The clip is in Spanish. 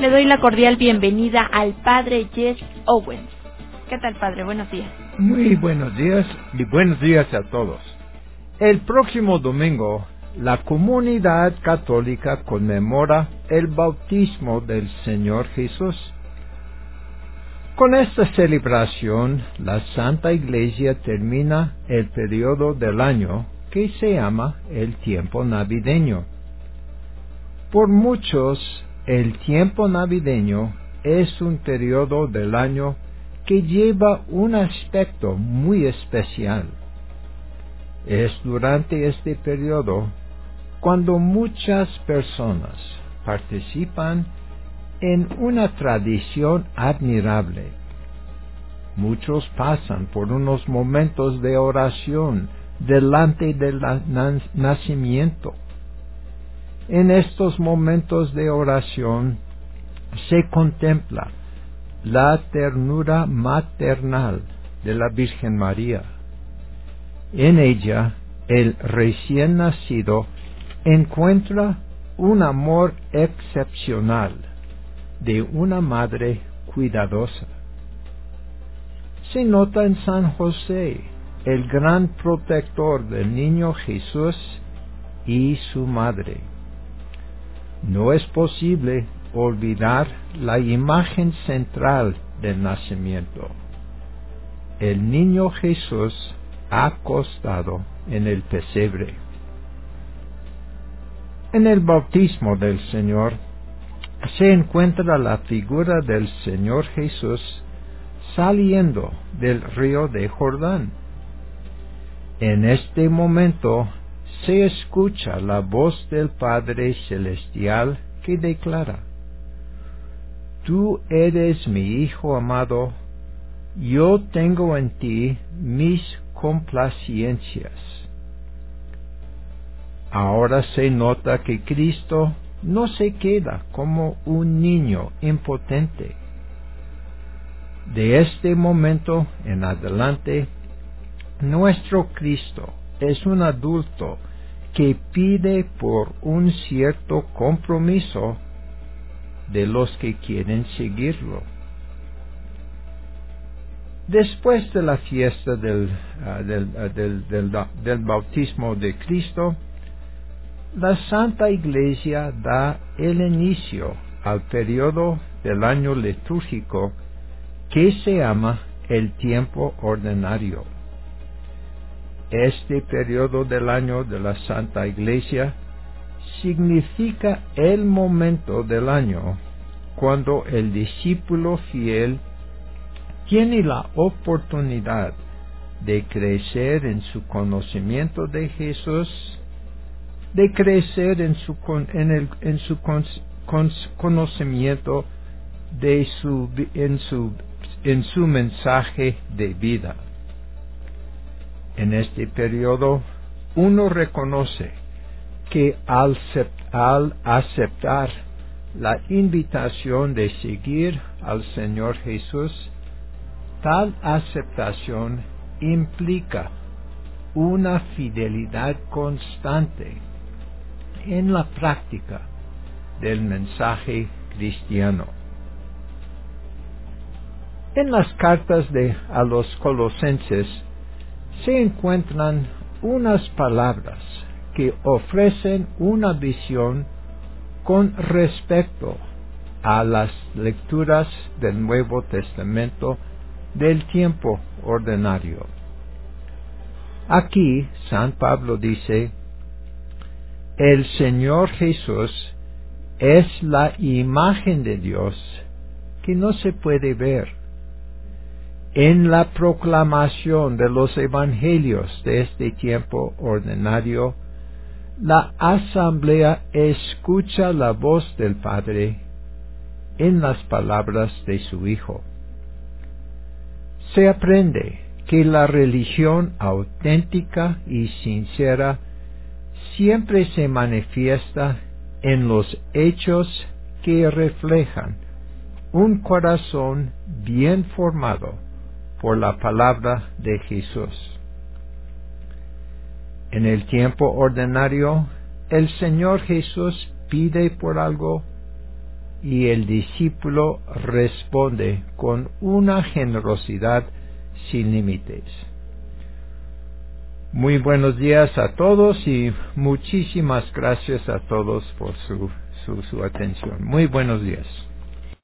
Le doy la cordial bienvenida al padre Jess Owens. ¿Qué tal, padre? Buenos días. Muy buenos días y buenos días a todos. El próximo domingo, la comunidad católica conmemora el bautismo del Señor Jesús. Con esta celebración, la Santa Iglesia termina el periodo del año que se llama el tiempo navideño. Por muchos, el tiempo navideño es un periodo del año que lleva un aspecto muy especial. Es durante este periodo cuando muchas personas participan en una tradición admirable. Muchos pasan por unos momentos de oración delante del nacimiento en estos momentos de oración se contempla la ternura maternal de la Virgen María. En ella, el recién nacido encuentra un amor excepcional de una madre cuidadosa. Se nota en San José, el gran protector del niño Jesús y su madre. No es posible olvidar la imagen central del nacimiento. El niño Jesús acostado en el pesebre. En el bautismo del Señor se encuentra la figura del Señor Jesús saliendo del río de Jordán. En este momento se escucha la voz del Padre Celestial que declara, Tú eres mi Hijo amado, yo tengo en ti mis complacencias. Ahora se nota que Cristo no se queda como un niño impotente. De este momento en adelante, nuestro Cristo es un adulto que pide por un cierto compromiso de los que quieren seguirlo. Después de la fiesta del, ah, ah, del, bautismo de Cristo, la Santa Iglesia da el inicio al periodo del año litúrgico que se llama el tiempo ordinario este periodo del año de la Santa Iglesia significa el momento del año cuando el discípulo fiel tiene la oportunidad de crecer en su conocimiento de Jesús, de crecer en su, en su conocimiento de su, en, su, en su mensaje de vida. En este periodo, uno reconoce que al, aceptar la invitación de seguir al Señor Jesús, tal aceptación implica una fidelidad constante en la práctica del mensaje cristiano. En las cartas de a los colosenses se encuentran unas palabras que ofrecen una visión con respecto a las lecturas del Nuevo Testamento del tiempo ordinario. Aquí San Pablo dice, el Señor Jesús es la imagen de Dios que no se puede ver en la proclamación de los evangelios de este tiempo ordinario, la asamblea escucha la voz del Padre en las palabras de su Hijo. Se aprende que la religión auténtica y sincera siempre se manifiesta en los hechos que reflejan un corazón bien formado por la palabra de Jesús. En el tiempo ordinario, el Señor Jesús pide por algo y el discípulo responde con una generosidad sin límites. Muy buenos días a todos y muchísimas gracias a todos por su, su, su atención. Muy buenos días.